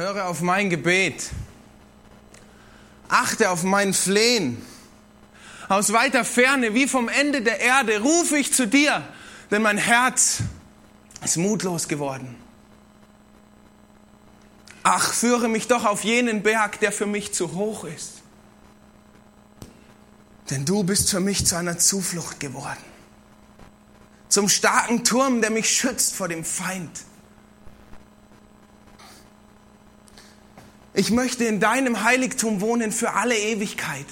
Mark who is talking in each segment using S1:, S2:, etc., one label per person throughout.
S1: höre auf mein Gebet. Achte auf mein Flehen. Aus weiter Ferne, wie vom Ende der Erde, rufe ich zu dir, denn mein Herz ist mutlos geworden. Ach, führe mich doch auf jenen Berg, der für mich zu hoch ist. Denn du bist für mich zu einer Zuflucht geworden. Zum starken Turm, der mich schützt vor dem Feind. Ich möchte in deinem Heiligtum wohnen für alle Ewigkeit,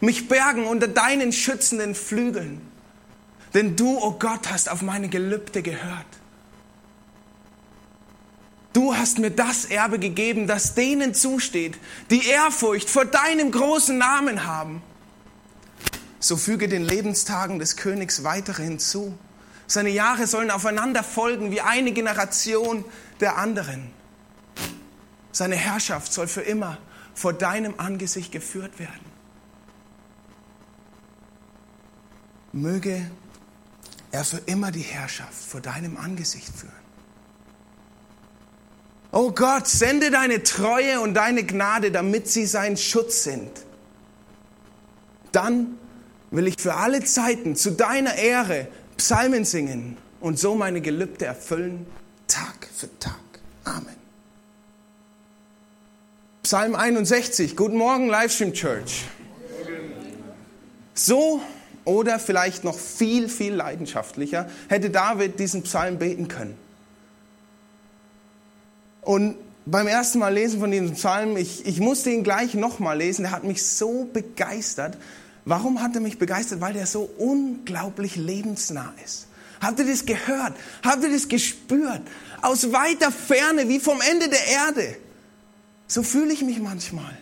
S1: mich bergen unter deinen schützenden Flügeln. Denn du, o oh Gott, hast auf meine Gelübde gehört. Du hast mir das Erbe gegeben, das denen zusteht, die Ehrfurcht vor deinem großen Namen haben. So füge den Lebenstagen des Königs weitere hinzu. Seine Jahre sollen aufeinander folgen wie eine Generation der anderen. Seine Herrschaft soll für immer vor deinem Angesicht geführt werden. Möge er für immer die Herrschaft vor deinem Angesicht führen. Oh Gott, sende deine Treue und deine Gnade, damit sie sein Schutz sind. Dann will ich für alle Zeiten zu deiner Ehre Psalmen singen und so meine Gelübde erfüllen, Tag für Tag. Amen. Psalm 61. Guten Morgen, Livestream Church. So oder vielleicht noch viel, viel leidenschaftlicher hätte David diesen Psalm beten können. Und beim ersten Mal lesen von diesem Psalm, ich, ich musste ihn gleich nochmal lesen, der hat mich so begeistert. Warum hat er mich begeistert? Weil der so unglaublich lebensnah ist. Habt ihr das gehört? Habt ihr das gespürt? Aus weiter Ferne, wie vom Ende der Erde. So fühle ich mich manchmal.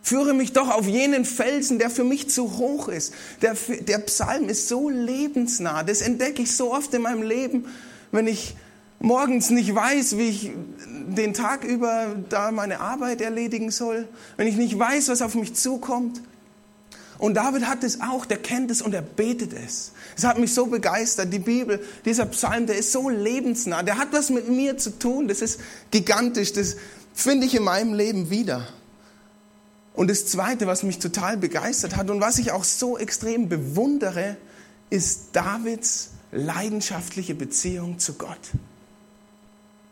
S1: Führe mich doch auf jenen Felsen, der für mich zu hoch ist. Der, der Psalm ist so lebensnah. Das entdecke ich so oft in meinem Leben, wenn ich morgens nicht weiß, wie ich den Tag über da meine Arbeit erledigen soll, wenn ich nicht weiß, was auf mich zukommt. Und David hat es auch, der kennt es und er betet es. Es hat mich so begeistert, die Bibel, dieser Psalm, der ist so lebensnah, der hat was mit mir zu tun, das ist gigantisch, das finde ich in meinem Leben wieder. Und das Zweite, was mich total begeistert hat und was ich auch so extrem bewundere, ist Davids leidenschaftliche Beziehung zu Gott.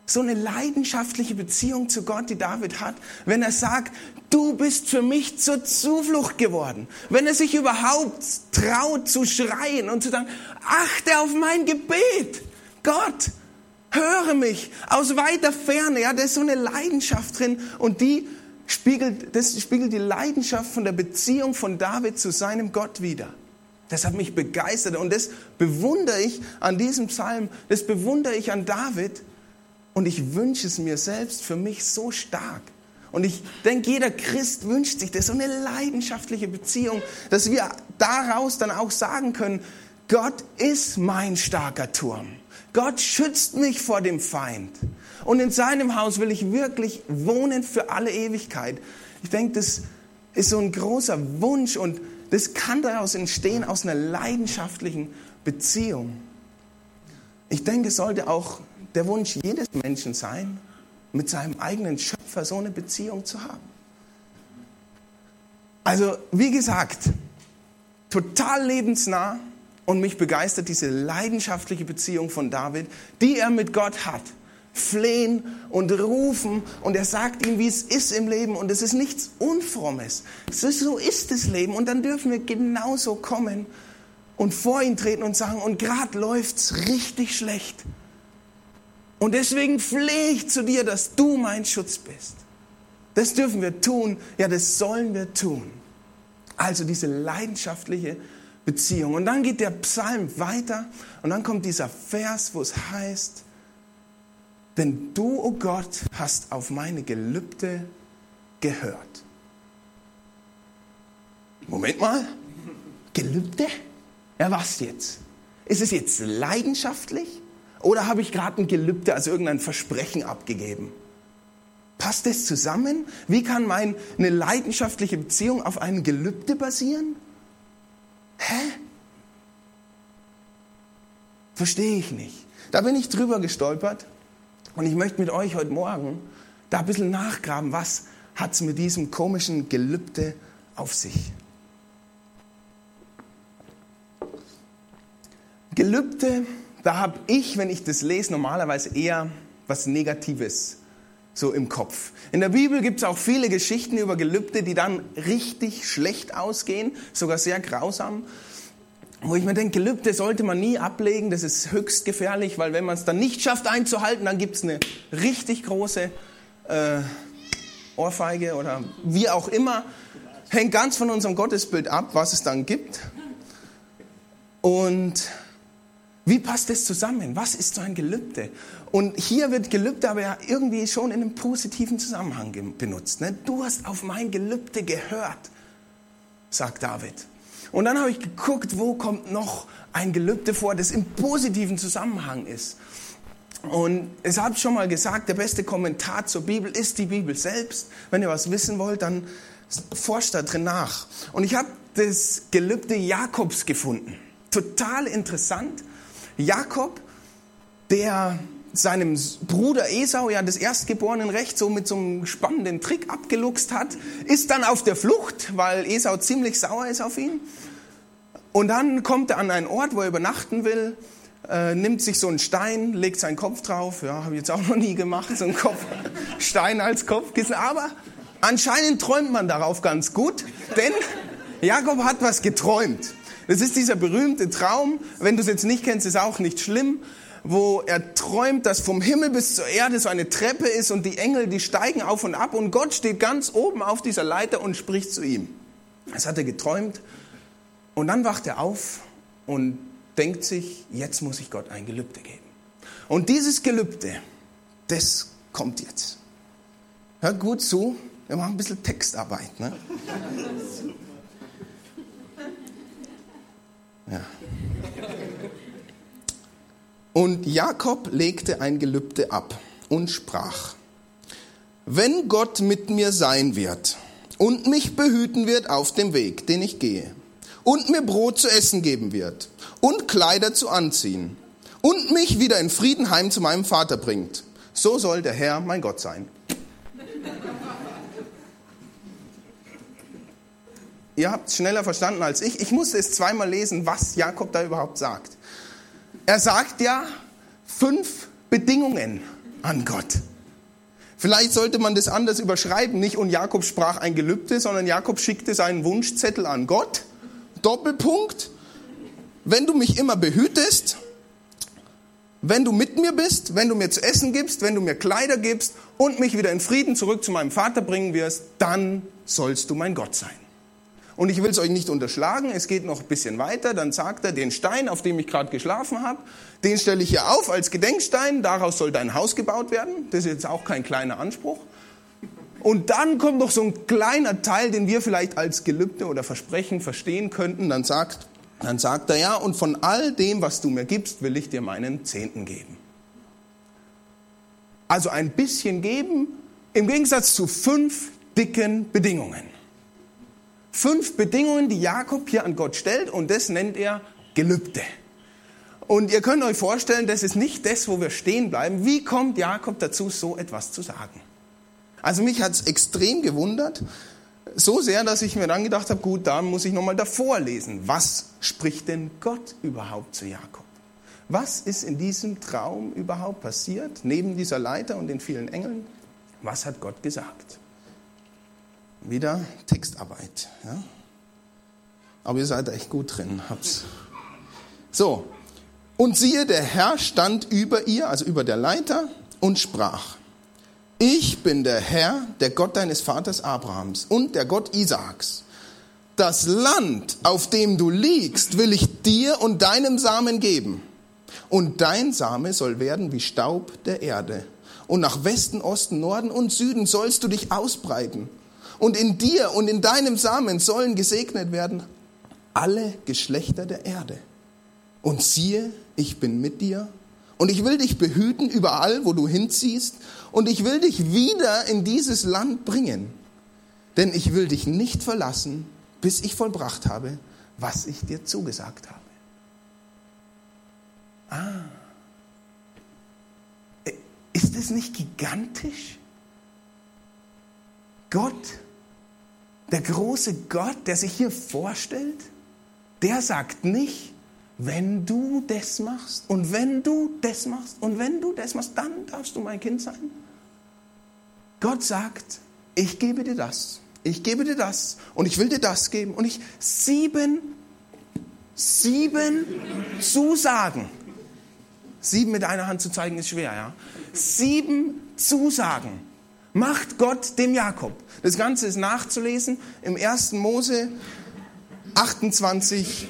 S1: So eine leidenschaftliche Beziehung zu Gott, die David hat, wenn er sagt, du bist für mich zur Zuflucht geworden. Wenn er sich überhaupt traut zu schreien und zu sagen, achte auf mein Gebet. Gott, höre mich aus weiter Ferne. Ja, da ist so eine Leidenschaft drin und die spiegelt, das spiegelt die Leidenschaft von der Beziehung von David zu seinem Gott wider. Das hat mich begeistert und das bewundere ich an diesem Psalm, das bewundere ich an David, und ich wünsche es mir selbst für mich so stark. Und ich denke, jeder Christ wünscht sich das, so eine leidenschaftliche Beziehung, dass wir daraus dann auch sagen können, Gott ist mein starker Turm. Gott schützt mich vor dem Feind. Und in seinem Haus will ich wirklich wohnen für alle Ewigkeit. Ich denke, das ist so ein großer Wunsch und das kann daraus entstehen aus einer leidenschaftlichen Beziehung. Ich denke, es sollte auch der Wunsch jedes Menschen sein, mit seinem eigenen Schöpfer so eine Beziehung zu haben. Also, wie gesagt, total lebensnah und mich begeistert diese leidenschaftliche Beziehung von David, die er mit Gott hat. Flehen und rufen und er sagt ihm, wie es ist im Leben und es ist nichts Unfrommes. so ist das Leben und dann dürfen wir genauso kommen und vor ihn treten und sagen, und gerade läuft's richtig schlecht. Und deswegen flehe ich zu dir, dass du mein Schutz bist. Das dürfen wir tun, ja, das sollen wir tun. Also diese leidenschaftliche Beziehung. Und dann geht der Psalm weiter und dann kommt dieser Vers, wo es heißt, denn du, o oh Gott, hast auf meine Gelübde gehört. Moment mal, Gelübde? Ja, was jetzt? Ist es jetzt leidenschaftlich? Oder habe ich gerade ein Gelübde, also irgendein Versprechen abgegeben? Passt das zusammen? Wie kann meine leidenschaftliche Beziehung auf einem Gelübde basieren? Hä? Verstehe ich nicht. Da bin ich drüber gestolpert Und ich möchte mit euch heute Morgen da ein bisschen nachgraben, was hat es mit diesem komischen Gelübde auf sich. Gelübde, da habe ich, wenn ich das lese, normalerweise eher was Negatives so im Kopf. In der Bibel gibt es auch viele Geschichten über Gelübde, die dann richtig schlecht ausgehen, sogar sehr grausam. Wo ich mir denke, Gelübde sollte man nie ablegen, das ist höchst gefährlich, weil wenn man es dann nicht schafft einzuhalten, dann gibt es eine richtig große äh, Ohrfeige oder wie auch immer. Hängt ganz von unserem Gottesbild ab, was es dann gibt. Und wie passt das zusammen? Was ist so ein Gelübde? Und hier wird Gelübde aber ja irgendwie schon in einem positiven Zusammenhang benutzt. Ne? Du hast auf mein Gelübde gehört, sagt David. Und dann habe ich geguckt, wo kommt noch ein Gelübde vor, das im positiven Zusammenhang ist. Und es habe schon mal gesagt, der beste Kommentar zur Bibel ist die Bibel selbst. Wenn ihr was wissen wollt, dann forscht da drin nach. Und ich habe das Gelübde Jakobs gefunden. Total interessant. Jakob, der seinem Bruder Esau ja das erstgeborenen Recht so mit so einem spannenden Trick abgeluchst hat, ist dann auf der Flucht, weil Esau ziemlich sauer ist auf ihn. Und dann kommt er an einen Ort, wo er übernachten will, äh, nimmt sich so einen Stein, legt seinen Kopf drauf. Ja, habe ich jetzt auch noch nie gemacht, so einen Kopf, Stein als Kopfkissen. Aber anscheinend träumt man darauf ganz gut, denn Jakob hat was geträumt. Das ist dieser berühmte Traum. Wenn du es jetzt nicht kennst, ist auch nicht schlimm wo er träumt, dass vom Himmel bis zur Erde so eine Treppe ist und die Engel, die steigen auf und ab und Gott steht ganz oben auf dieser Leiter und spricht zu ihm. Das hat er geträumt und dann wacht er auf und denkt sich, jetzt muss ich Gott ein Gelübde geben. Und dieses Gelübde, das kommt jetzt. Hör gut zu, wir machen ein bisschen Textarbeit. Ne? Ja. Und Jakob legte ein Gelübde ab und sprach, wenn Gott mit mir sein wird und mich behüten wird auf dem Weg, den ich gehe, und mir Brot zu essen geben wird und Kleider zu anziehen und mich wieder in Frieden heim zu meinem Vater bringt, so soll der Herr mein Gott sein. Ihr habt es schneller verstanden als ich. Ich musste es zweimal lesen, was Jakob da überhaupt sagt. Er sagt ja fünf Bedingungen an Gott. Vielleicht sollte man das anders überschreiben, nicht und Jakob sprach ein Gelübde, sondern Jakob schickte seinen Wunschzettel an Gott. Doppelpunkt. Wenn du mich immer behütest, wenn du mit mir bist, wenn du mir zu essen gibst, wenn du mir Kleider gibst und mich wieder in Frieden zurück zu meinem Vater bringen wirst, dann sollst du mein Gott sein. Und ich will es euch nicht unterschlagen, es geht noch ein bisschen weiter. Dann sagt er, den Stein, auf dem ich gerade geschlafen habe, den stelle ich hier auf als Gedenkstein, daraus soll dein Haus gebaut werden. Das ist jetzt auch kein kleiner Anspruch. Und dann kommt noch so ein kleiner Teil, den wir vielleicht als Gelübde oder Versprechen verstehen könnten. Dann sagt, dann sagt er, ja, und von all dem, was du mir gibst, will ich dir meinen Zehnten geben. Also ein bisschen geben, im Gegensatz zu fünf dicken Bedingungen. Fünf Bedingungen, die Jakob hier an Gott stellt und das nennt er Gelübde. Und ihr könnt euch vorstellen, das ist nicht das, wo wir stehen bleiben. Wie kommt Jakob dazu, so etwas zu sagen? Also mich hat es extrem gewundert, so sehr, dass ich mir dann gedacht habe, gut, da muss ich nochmal davor lesen. Was spricht denn Gott überhaupt zu Jakob? Was ist in diesem Traum überhaupt passiert, neben dieser Leiter und den vielen Engeln? Was hat Gott gesagt? Wieder Textarbeit. Ja? Aber ihr seid echt gut drin. Hab's. So. Und siehe, der Herr stand über ihr, also über der Leiter, und sprach, ich bin der Herr, der Gott deines Vaters Abrahams und der Gott Isaaks. Das Land, auf dem du liegst, will ich dir und deinem Samen geben. Und dein Same soll werden wie Staub der Erde. Und nach Westen, Osten, Norden und Süden sollst du dich ausbreiten und in dir und in deinem Samen sollen gesegnet werden alle Geschlechter der Erde. Und siehe, ich bin mit dir und ich will dich behüten überall, wo du hinziehst und ich will dich wieder in dieses Land bringen. Denn ich will dich nicht verlassen, bis ich vollbracht habe, was ich dir zugesagt habe. Ah. Ist es nicht gigantisch? Gott, der große Gott, der sich hier vorstellt, der sagt nicht, wenn du das machst und wenn du das machst und wenn du das machst, dann darfst du mein Kind sein. Gott sagt, ich gebe dir das, ich gebe dir das und ich will dir das geben und ich sieben, sieben Zusagen. Sieben mit einer Hand zu zeigen ist schwer, ja. Sieben Zusagen macht Gott dem Jakob. Das Ganze ist nachzulesen im 1. Mose 28,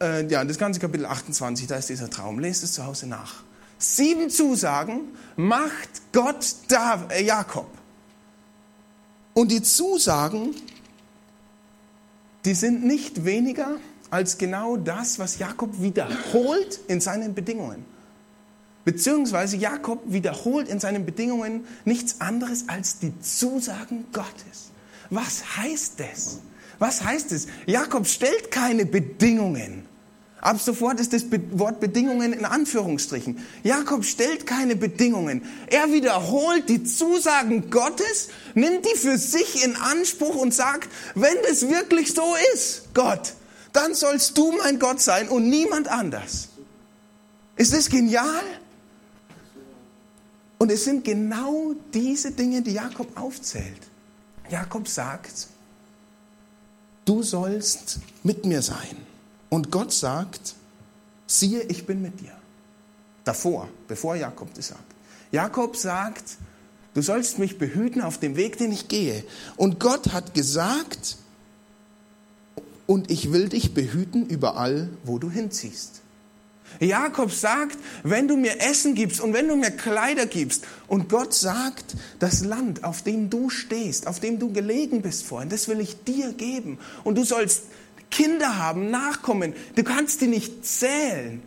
S1: äh, ja, das ganze Kapitel 28, da ist dieser Traum. Lest es zu Hause nach. Sieben Zusagen macht Gott da, äh, Jakob. Und die Zusagen, die sind nicht weniger als genau das, was Jakob wiederholt in seinen Bedingungen. Beziehungsweise Jakob wiederholt in seinen Bedingungen nichts anderes als die Zusagen Gottes. Was heißt das? Was heißt es? Jakob stellt keine Bedingungen. Ab sofort ist das Wort Bedingungen in Anführungsstrichen. Jakob stellt keine Bedingungen. Er wiederholt die Zusagen Gottes, nimmt die für sich in Anspruch und sagt, wenn das wirklich so ist, Gott, dann sollst du mein Gott sein und niemand anders. Ist das genial? Und es sind genau diese Dinge, die Jakob aufzählt. Jakob sagt, du sollst mit mir sein. Und Gott sagt, siehe, ich bin mit dir. Davor, bevor Jakob das sagt. Jakob sagt, du sollst mich behüten auf dem Weg, den ich gehe. Und Gott hat gesagt, und ich will dich behüten überall, wo du hinziehst. Jakob sagt, wenn du mir Essen gibst und wenn du mir Kleider gibst und Gott sagt, das Land, auf dem du stehst, auf dem du gelegen bist vorhin, das will ich dir geben und du sollst Kinder haben, Nachkommen, du kannst die nicht zählen.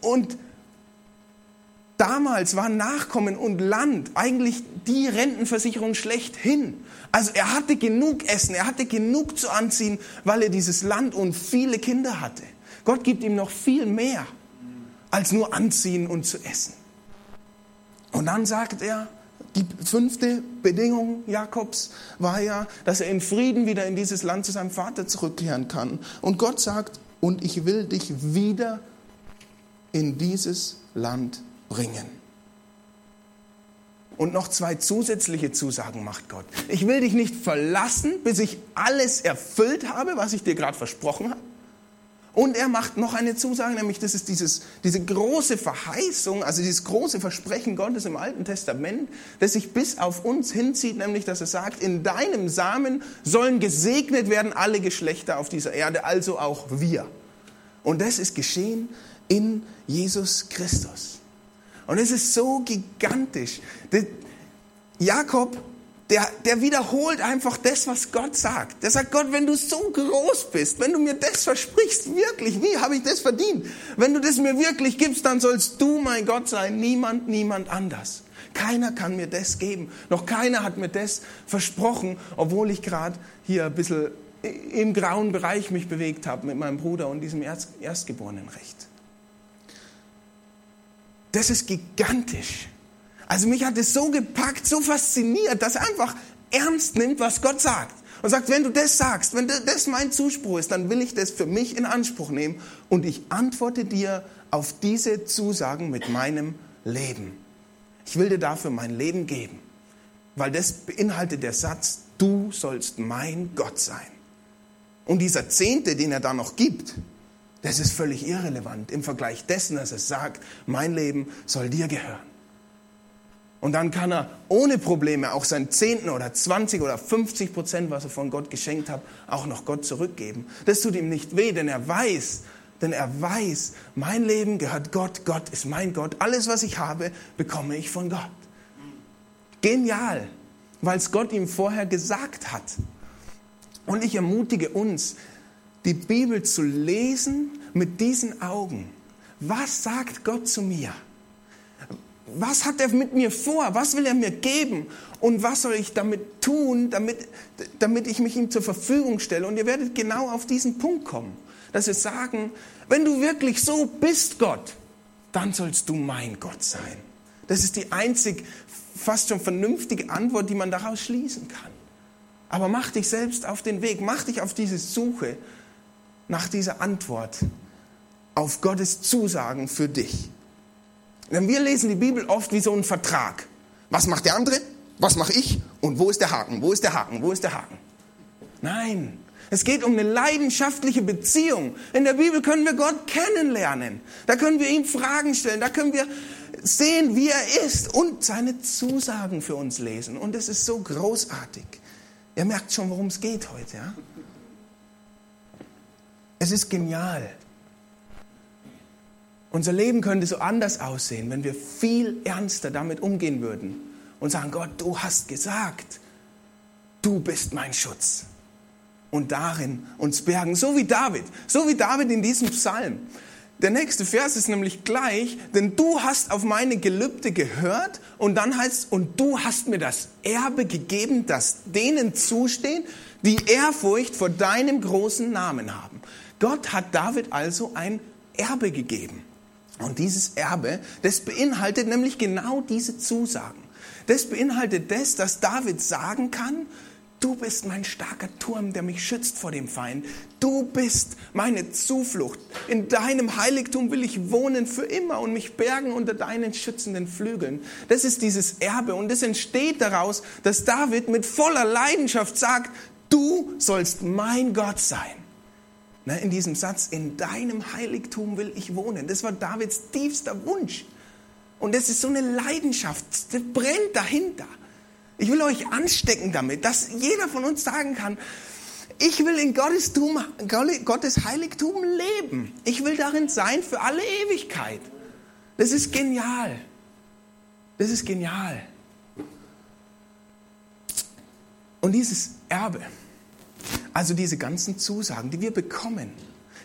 S1: Und damals waren Nachkommen und Land eigentlich die Rentenversicherung schlechthin. Also er hatte genug Essen, er hatte genug zu anziehen, weil er dieses Land und viele Kinder hatte. Gott gibt ihm noch viel mehr als nur anziehen und zu essen. Und dann sagt er, die fünfte Bedingung Jakobs war ja, dass er in Frieden wieder in dieses Land zu seinem Vater zurückkehren kann. Und Gott sagt, und ich will dich wieder in dieses Land bringen. Und noch zwei zusätzliche Zusagen macht Gott. Ich will dich nicht verlassen, bis ich alles erfüllt habe, was ich dir gerade versprochen habe. Und er macht noch eine Zusage, nämlich das ist dieses, diese große Verheißung, also dieses große Versprechen Gottes im Alten Testament, das sich bis auf uns hinzieht, nämlich dass er sagt, in deinem Samen sollen gesegnet werden alle Geschlechter auf dieser Erde, also auch wir. Und das ist geschehen in Jesus Christus. Und es ist so gigantisch. Jakob der, der wiederholt einfach das, was Gott sagt. Der sagt, Gott, wenn du so groß bist, wenn du mir das versprichst, wirklich, wie habe ich das verdient? Wenn du das mir wirklich gibst, dann sollst du mein Gott sein, niemand, niemand anders. Keiner kann mir das geben. Noch keiner hat mir das versprochen, obwohl ich gerade hier ein bisschen im grauen Bereich mich bewegt habe mit meinem Bruder und diesem Erst Erstgeborenenrecht. Das ist gigantisch. Also mich hat es so gepackt, so fasziniert, dass er einfach ernst nimmt, was Gott sagt. Und sagt, wenn du das sagst, wenn das mein Zuspruch ist, dann will ich das für mich in Anspruch nehmen und ich antworte dir auf diese Zusagen mit meinem Leben. Ich will dir dafür mein Leben geben, weil das beinhaltet der Satz, du sollst mein Gott sein. Und dieser Zehnte, den er da noch gibt, das ist völlig irrelevant im Vergleich dessen, dass er sagt, mein Leben soll dir gehören. Und dann kann er ohne Probleme auch sein Zehnten oder 20 oder 50 Prozent, was er von Gott geschenkt hat, auch noch Gott zurückgeben. Das tut ihm nicht weh, denn er weiß, denn er weiß, mein Leben gehört Gott, Gott ist mein Gott. Alles, was ich habe, bekomme ich von Gott. Genial, weil es Gott ihm vorher gesagt hat. Und ich ermutige uns, die Bibel zu lesen mit diesen Augen. Was sagt Gott zu mir? Was hat er mit mir vor? Was will er mir geben? Und was soll ich damit tun, damit, damit ich mich ihm zur Verfügung stelle? Und ihr werdet genau auf diesen Punkt kommen, dass wir sagen, wenn du wirklich so bist, Gott, dann sollst du mein Gott sein. Das ist die einzig fast schon vernünftige Antwort, die man daraus schließen kann. Aber mach dich selbst auf den Weg, mach dich auf diese Suche nach dieser Antwort auf Gottes Zusagen für dich. Denn wir lesen die Bibel oft wie so ein Vertrag. Was macht der andere? Was mache ich? Und wo ist der Haken? Wo ist der Haken? Wo ist der Haken? Nein, es geht um eine leidenschaftliche Beziehung. In der Bibel können wir Gott kennenlernen. Da können wir ihm Fragen stellen. Da können wir sehen, wie er ist und seine Zusagen für uns lesen. Und es ist so großartig. Ihr merkt schon, worum es geht heute. Ja? Es ist genial. Unser Leben könnte so anders aussehen, wenn wir viel ernster damit umgehen würden und sagen, Gott, du hast gesagt, du bist mein Schutz. Und darin uns bergen, so wie David, so wie David in diesem Psalm. Der nächste Vers ist nämlich gleich, denn du hast auf meine Gelübde gehört und dann heißt es, und du hast mir das Erbe gegeben, das denen zustehen, die Ehrfurcht vor deinem großen Namen haben. Gott hat David also ein Erbe gegeben. Und dieses Erbe, das beinhaltet nämlich genau diese Zusagen. Das beinhaltet das, dass David sagen kann, du bist mein starker Turm, der mich schützt vor dem Feind. Du bist meine Zuflucht. In deinem Heiligtum will ich wohnen für immer und mich bergen unter deinen schützenden Flügeln. Das ist dieses Erbe und es entsteht daraus, dass David mit voller Leidenschaft sagt, du sollst mein Gott sein. In diesem Satz, in deinem Heiligtum will ich wohnen. Das war Davids tiefster Wunsch. Und das ist so eine Leidenschaft, das brennt dahinter. Ich will euch anstecken damit, dass jeder von uns sagen kann, ich will in Gottes, Gottes Heiligtum leben. Ich will darin sein für alle Ewigkeit. Das ist genial. Das ist genial. Und dieses Erbe, also diese ganzen Zusagen, die wir bekommen,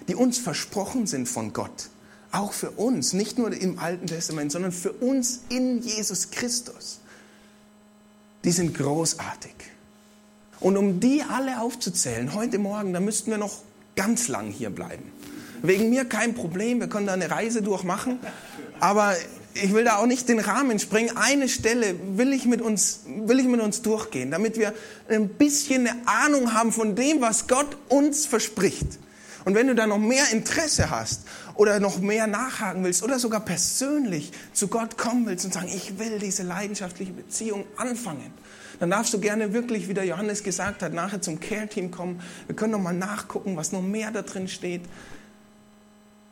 S1: die uns versprochen sind von Gott, auch für uns, nicht nur im Alten Testament, sondern für uns in Jesus Christus, die sind großartig. Und um die alle aufzuzählen, heute Morgen, da müssten wir noch ganz lang hier bleiben. Wegen mir kein Problem, wir können da eine Reise durchmachen, aber ich will da auch nicht den Rahmen springen. Eine Stelle will ich mit uns, will ich mit uns durchgehen, damit wir ein bisschen eine Ahnung haben von dem, was Gott uns verspricht. Und wenn du da noch mehr Interesse hast oder noch mehr nachhaken willst oder sogar persönlich zu Gott kommen willst und sagen, ich will diese leidenschaftliche Beziehung anfangen, dann darfst du gerne wirklich, wie der Johannes gesagt hat, nachher zum Care-Team kommen. Wir können noch mal nachgucken, was noch mehr da drin steht.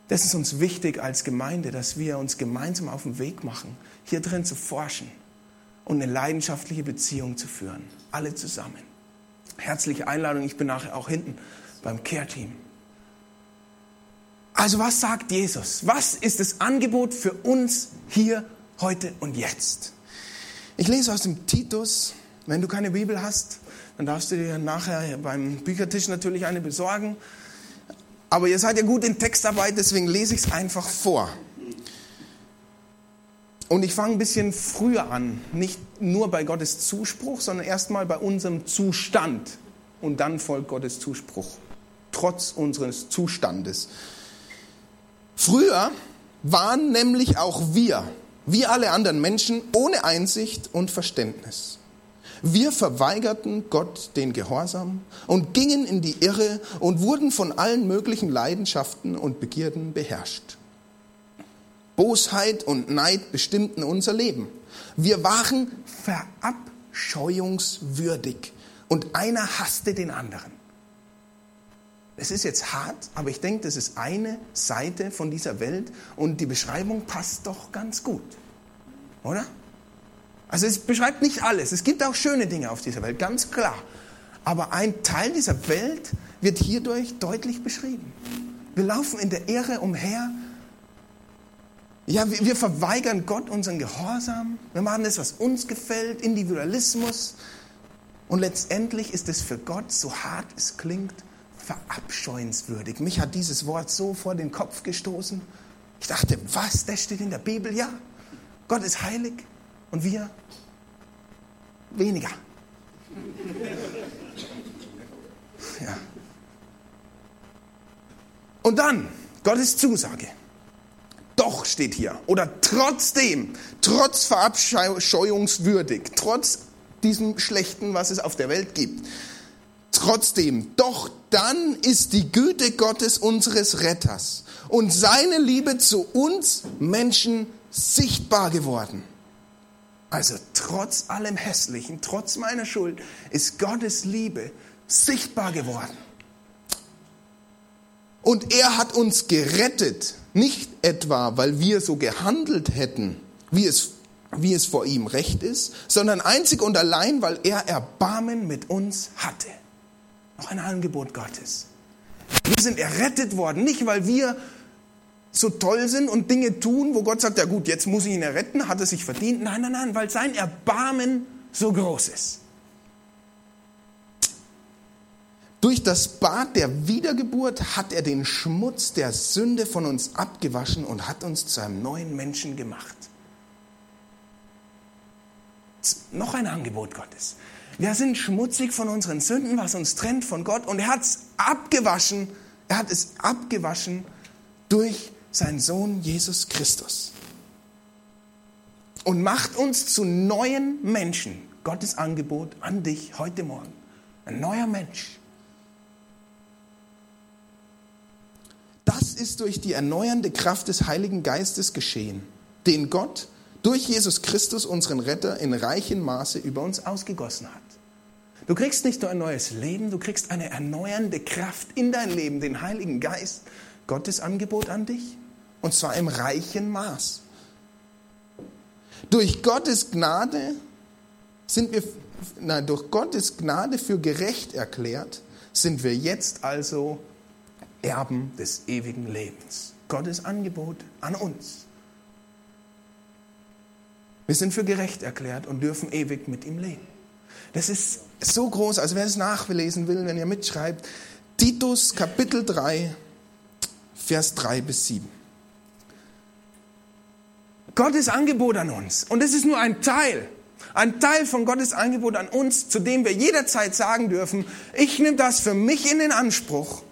S1: Das ist uns wichtig als Gemeinde, dass wir uns gemeinsam auf den Weg machen, hier drin zu forschen und eine leidenschaftliche Beziehung zu führen. Alle zusammen. Herzliche Einladung, ich bin nachher auch hinten beim Care-Team. Also was sagt Jesus? Was ist das Angebot für uns hier, heute und jetzt? Ich lese aus dem Titus. Wenn du keine Bibel hast, dann darfst du dir nachher beim Büchertisch natürlich eine besorgen. Aber ihr seid ja gut in Textarbeit, deswegen lese ich es einfach vor. Und ich fange ein bisschen früher an, nicht nur bei Gottes Zuspruch, sondern erstmal bei unserem Zustand. Und dann folgt Gottes Zuspruch, trotz unseres Zustandes. Früher waren nämlich auch wir, wie alle anderen Menschen, ohne Einsicht und Verständnis. Wir verweigerten Gott den Gehorsam und gingen in die Irre und wurden von allen möglichen Leidenschaften und Begierden beherrscht. Bosheit und Neid bestimmten unser Leben. Wir waren verabscheuungswürdig und einer hasste den anderen. Es ist jetzt hart, aber ich denke, das ist eine Seite von dieser Welt und die Beschreibung passt doch ganz gut. Oder? Also es beschreibt nicht alles. Es gibt auch schöne Dinge auf dieser Welt, ganz klar. Aber ein Teil dieser Welt wird hierdurch deutlich beschrieben. Wir laufen in der Ehre umher. Ja, wir verweigern Gott unseren Gehorsam. Wir machen das, was uns gefällt, Individualismus. Und letztendlich ist es für Gott, so hart es klingt, verabscheuenswürdig. Mich hat dieses Wort so vor den Kopf gestoßen. Ich dachte, was, das steht in der Bibel? Ja, Gott ist heilig und wir weniger. Ja. Und dann Gottes Zusage. doch steht hier. Oder trotzdem, trotz verabscheuungswürdig, trotz diesem Schlechten, was es auf der Welt gibt. Trotzdem, doch dann ist die Güte Gottes unseres Retters und seine Liebe zu uns Menschen sichtbar geworden. Also trotz allem Hässlichen, trotz meiner Schuld, ist Gottes Liebe sichtbar geworden. Und er hat uns gerettet, nicht etwa, weil wir so gehandelt hätten, wie es, wie es vor ihm recht ist, sondern einzig und allein, weil er Erbarmen mit uns hatte. Noch ein Angebot Gottes. Wir sind errettet worden, nicht weil wir so toll sind und Dinge tun, wo Gott sagt, ja gut, jetzt muss ich ihn erretten, hat er sich verdient. Nein, nein, nein, weil sein Erbarmen so groß ist. Durch das Bad der Wiedergeburt hat er den Schmutz der Sünde von uns abgewaschen und hat uns zu einem neuen Menschen gemacht. Noch ein Angebot Gottes. Wir sind schmutzig von unseren Sünden, was uns trennt von Gott. Und er hat es abgewaschen. Er hat es abgewaschen durch sein Sohn Jesus Christus. Und macht uns zu neuen Menschen. Gottes Angebot an dich heute Morgen. Ein neuer Mensch. Das ist durch die erneuernde Kraft des Heiligen Geistes geschehen, den Gott durch Jesus Christus, unseren Retter, in reichem Maße über uns ausgegossen hat. Du kriegst nicht nur ein neues Leben, du kriegst eine erneuernde Kraft in dein Leben, den Heiligen Geist, Gottes Angebot an dich. Und zwar im reichen Maß. Durch Gottes Gnade sind wir, nein, durch Gottes Gnade für gerecht erklärt, sind wir jetzt also Erben des ewigen Lebens. Gottes Angebot an uns. Wir sind für gerecht erklärt und dürfen ewig mit ihm leben. Das ist so groß, also wer es nachlesen will, wenn ihr mitschreibt, Titus Kapitel 3, Vers 3 bis 7. Gottes Angebot an uns. Und es ist nur ein Teil. Ein Teil von Gottes Angebot an uns, zu dem wir jederzeit sagen dürfen, ich nehme das für mich in den Anspruch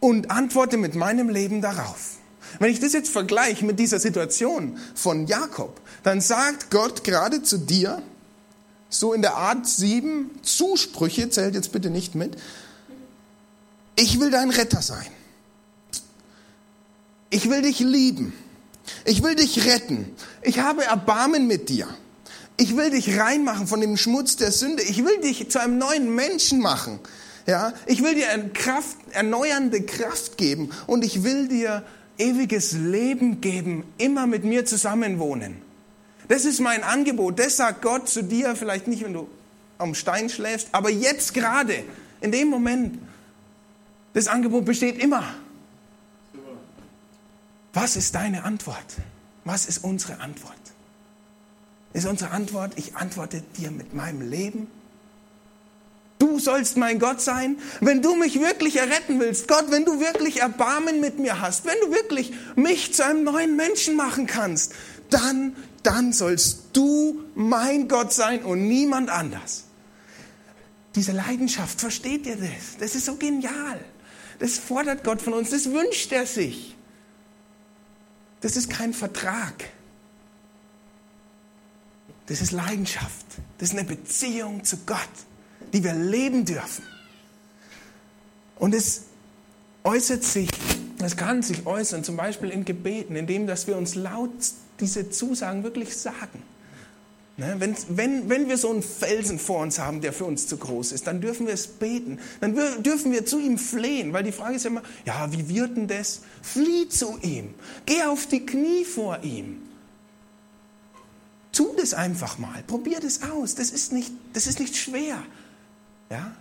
S1: und antworte mit meinem Leben darauf. Wenn ich das jetzt vergleiche mit dieser Situation von Jakob, dann sagt Gott gerade zu dir, so in der Art sieben Zusprüche, zählt jetzt bitte nicht mit, ich will dein Retter sein. Ich will dich lieben. Ich will dich retten. Ich habe Erbarmen mit dir. Ich will dich reinmachen von dem Schmutz der Sünde. Ich will dich zu einem neuen Menschen machen. Ja, ich will dir Kraft, erneuernde Kraft geben und ich will dir ewiges Leben geben, immer mit mir zusammenwohnen. Das ist mein Angebot. Das sagt Gott zu dir, vielleicht nicht, wenn du am Stein schläfst, aber jetzt gerade, in dem Moment. Das Angebot besteht immer. Was ist deine Antwort? Was ist unsere Antwort? Ist unsere Antwort, ich antworte dir mit meinem Leben? Du sollst mein Gott sein, wenn du mich wirklich erretten willst. Gott, wenn du wirklich Erbarmen mit mir hast, wenn du wirklich mich zu einem neuen Menschen machen kannst, dann, dann sollst du mein Gott sein und niemand anders. Diese Leidenschaft, versteht ihr das? Das ist so genial. Das fordert Gott von uns, das wünscht er sich. Das ist kein Vertrag. Das ist Leidenschaft. Das ist eine Beziehung zu Gott, die wir leben dürfen. Und es äußert sich, es kann sich äußern, zum Beispiel in Gebeten, indem dass wir uns laut diese Zusagen wirklich sagen. Ne, wenn, wenn, wenn wir so einen Felsen vor uns haben, der für uns zu groß ist, dann dürfen wir es beten. Dann dürfen wir zu ihm flehen, weil die Frage ist ja immer, ja, wie wird denn das? Flieh zu ihm. Geh auf die Knie vor ihm. Tu das einfach mal. Probier das aus. Das ist nicht, das ist nicht schwer. Ja?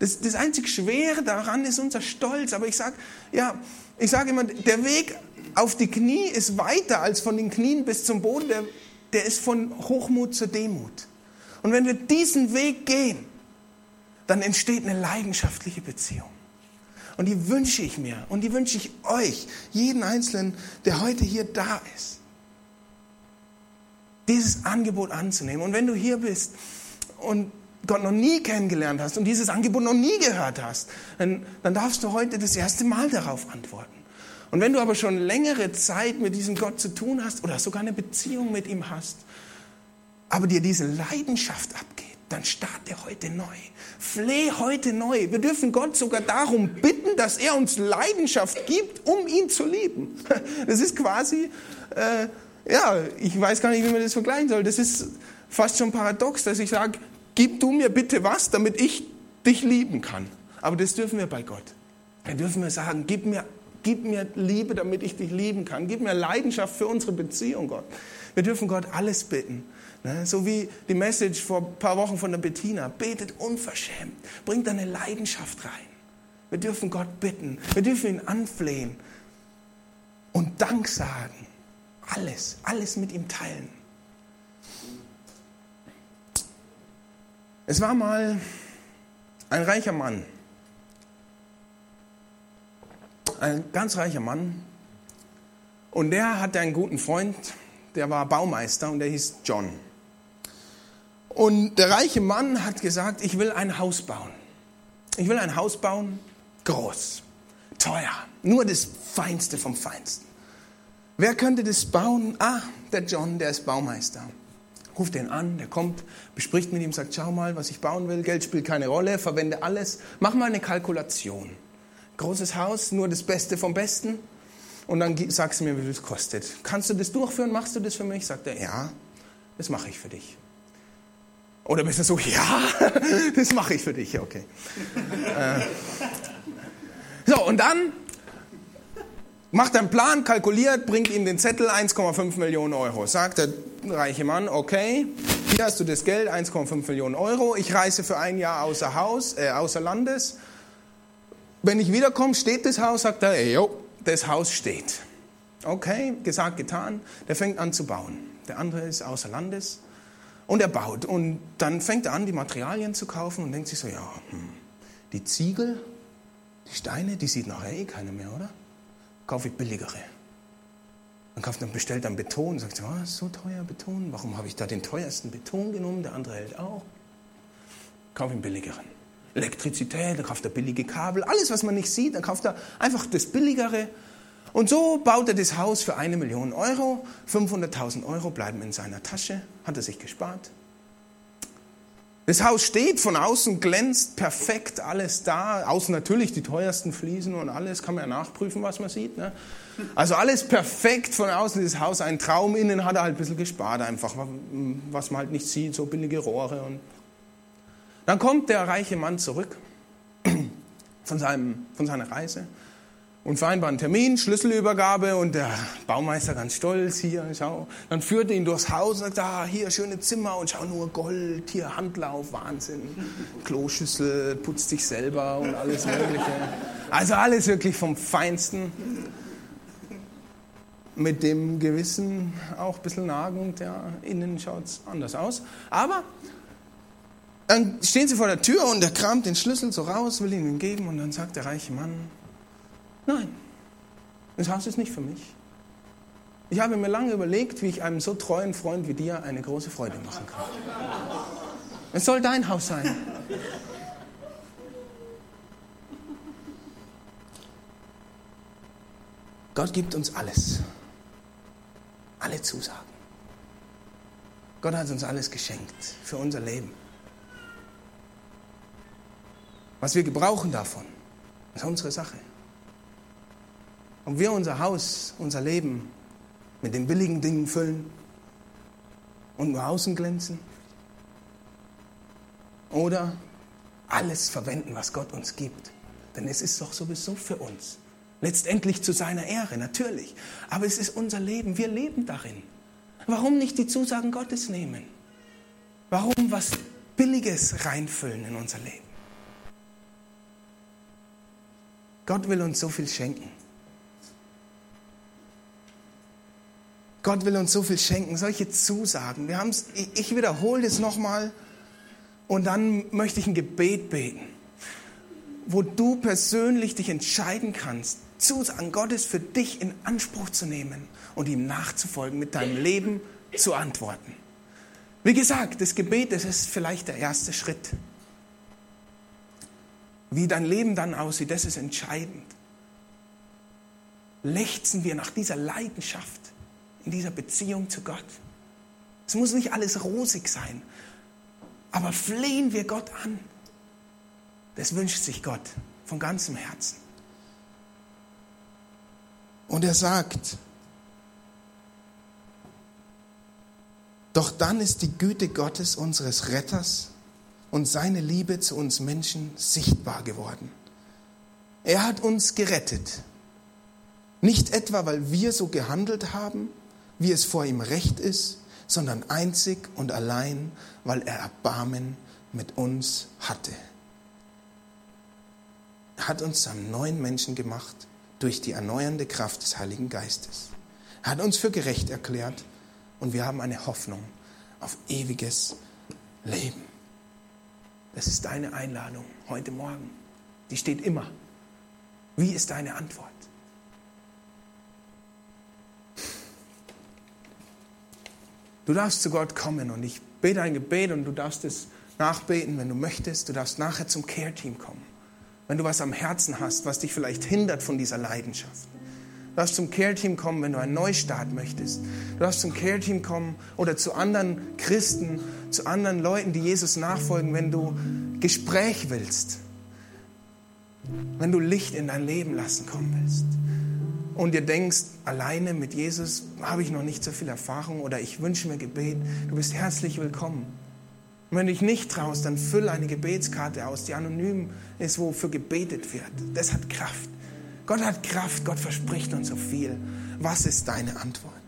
S1: Das, das einzig Schwere daran ist unser Stolz. Aber ich sage ja, sag immer, der Weg auf die Knie ist weiter als von den Knien bis zum Boden. Der, der ist von Hochmut zur Demut. Und wenn wir diesen Weg gehen, dann entsteht eine leidenschaftliche Beziehung. Und die wünsche ich mir und die wünsche ich euch, jeden Einzelnen, der heute hier da ist, dieses Angebot anzunehmen. Und wenn du hier bist und Gott noch nie kennengelernt hast und dieses Angebot noch nie gehört hast, dann, dann darfst du heute das erste Mal darauf antworten. Und wenn du aber schon längere Zeit mit diesem Gott zu tun hast oder sogar eine Beziehung mit ihm hast, aber dir diese Leidenschaft abgeht, dann starte heute neu. Fleh heute neu. Wir dürfen Gott sogar darum bitten, dass er uns Leidenschaft gibt, um ihn zu lieben. Das ist quasi, äh, ja, ich weiß gar nicht, wie man das vergleichen soll. Das ist fast schon paradox, dass ich sage, gib du mir bitte was, damit ich dich lieben kann. Aber das dürfen wir bei Gott. Da dürfen wir sagen, gib mir, gib mir Liebe, damit ich dich lieben kann. Gib mir Leidenschaft für unsere Beziehung, Gott. Wir dürfen Gott alles bitten. Ne? So wie die Message vor ein paar Wochen von der Bettina. Betet unverschämt. Bringt eine Leidenschaft rein. Wir dürfen Gott bitten. Wir dürfen ihn anflehen. Und Dank sagen. Alles, alles mit ihm teilen. Es war mal ein reicher Mann. Ein ganz reicher Mann. Und der hatte einen guten Freund, der war Baumeister und der hieß John. Und der reiche Mann hat gesagt, ich will ein Haus bauen. Ich will ein Haus bauen, groß, teuer, nur das Feinste vom Feinsten. Wer könnte das bauen? Ah, der John, der ist Baumeister. Ruft den an, der kommt, bespricht mit ihm, sagt, schau mal, was ich bauen will, Geld spielt keine Rolle, verwende alles, mach mal eine Kalkulation. Großes Haus, nur das Beste vom Besten. Und dann sagst du mir, wie viel es kostet. Kannst du das durchführen? Machst du das für mich? Sagt er, ja, das mache ich für dich. Oder bist du so, ja, das mache ich für dich, okay. äh. So, und dann macht er einen Plan, kalkuliert, bringt ihm den Zettel 1,5 Millionen Euro. Sagt der reiche Mann, okay, hier hast du das Geld, 1,5 Millionen Euro. Ich reise für ein Jahr außer Haus, äh, außer Landes. Wenn ich wiederkomme, steht das Haus, sagt er, jo, das Haus steht. Okay, gesagt, getan. Der fängt an zu bauen. Der andere ist außer Landes. Und er baut. Und dann fängt er an, die Materialien zu kaufen und denkt sich so, ja, hm, die Ziegel, die Steine, die sieht nachher eh keiner mehr, oder? Kaufe ich billigere. Dann kauft dann bestellt dann Beton sagt, oh, ist so teuer Beton, warum habe ich da den teuersten Beton genommen, der andere hält auch. Kaufe ihn billigeren. Elektrizität, dann kauft er billige Kabel, alles was man nicht sieht, dann kauft er einfach das billigere und so baut er das Haus für eine Million Euro. 500.000 Euro bleiben in seiner Tasche. Hat er sich gespart. Das Haus steht von außen, glänzt perfekt, alles da. Außen natürlich die teuersten Fliesen und alles, kann man ja nachprüfen, was man sieht. Ne? Also alles perfekt von außen, das Haus ein Traum. Innen hat er halt ein bisschen gespart, einfach, was man halt nicht sieht, so billige Rohre. Und dann kommt der reiche Mann zurück von, seinem, von seiner Reise und vereinbaren Termin, Schlüsselübergabe und der Baumeister ganz stolz, hier, schau. Dann führt ihn durchs Haus und sagt, ah, hier, schöne Zimmer und schau nur Gold, hier Handlauf, Wahnsinn. Kloschüssel, putzt sich selber und alles Mögliche. Also alles wirklich vom Feinsten. Mit dem Gewissen auch ein bisschen nagend, ja, innen schaut es anders aus. Aber dann stehen sie vor der Tür und er kramt den Schlüssel so raus, will ihn ihm geben und dann sagt der reiche Mann, Nein, das Haus ist nicht für mich. Ich habe mir lange überlegt, wie ich einem so treuen Freund wie dir eine große Freude machen kann. Es soll dein Haus sein. Gott gibt uns alles. Alle Zusagen. Gott hat uns alles geschenkt für unser Leben. Was wir gebrauchen davon, ist unsere Sache. Ob wir unser Haus, unser Leben mit den billigen Dingen füllen und nur außen glänzen oder alles verwenden, was Gott uns gibt. Denn es ist doch sowieso für uns. Letztendlich zu seiner Ehre, natürlich. Aber es ist unser Leben. Wir leben darin. Warum nicht die Zusagen Gottes nehmen? Warum was Billiges reinfüllen in unser Leben? Gott will uns so viel schenken. Gott will uns so viel schenken, solche Zusagen. Wir haben's, ich wiederhole das nochmal und dann möchte ich ein Gebet beten, wo du persönlich dich entscheiden kannst, Zusagen Gottes für dich in Anspruch zu nehmen und ihm nachzufolgen, mit deinem Leben zu antworten. Wie gesagt, das Gebet, das ist vielleicht der erste Schritt. Wie dein Leben dann aussieht, das ist entscheidend. lechzen wir nach dieser Leidenschaft in dieser Beziehung zu Gott. Es muss nicht alles rosig sein, aber flehen wir Gott an. Das wünscht sich Gott von ganzem Herzen. Und er sagt, doch dann ist die Güte Gottes, unseres Retters, und seine Liebe zu uns Menschen sichtbar geworden. Er hat uns gerettet. Nicht etwa, weil wir so gehandelt haben, wie es vor ihm recht ist, sondern einzig und allein, weil er Erbarmen mit uns hatte. Er hat uns zu einem neuen Menschen gemacht durch die erneuernde Kraft des Heiligen Geistes. Er hat uns für gerecht erklärt und wir haben eine Hoffnung auf ewiges Leben. Das ist deine Einladung heute Morgen. Die steht immer. Wie ist deine Antwort? Du darfst zu Gott kommen und ich bete ein Gebet und du darfst es nachbeten, wenn du möchtest. Du darfst nachher zum Care-Team kommen. Wenn du was am Herzen hast, was dich vielleicht hindert von dieser Leidenschaft. Du darfst zum Care-Team kommen, wenn du einen Neustart möchtest. Du darfst zum Care-Team kommen oder zu anderen Christen, zu anderen Leuten, die Jesus nachfolgen, wenn du Gespräch willst. Wenn du Licht in dein Leben lassen kommen willst und dir denkst, alleine mit Jesus habe ich noch nicht so viel Erfahrung oder ich wünsche mir Gebet, du bist herzlich willkommen. Und wenn du dich nicht traust, dann füll eine Gebetskarte aus, die anonym ist, wofür gebetet wird. Das hat Kraft. Gott hat Kraft, Gott verspricht uns so viel. Was ist deine Antwort?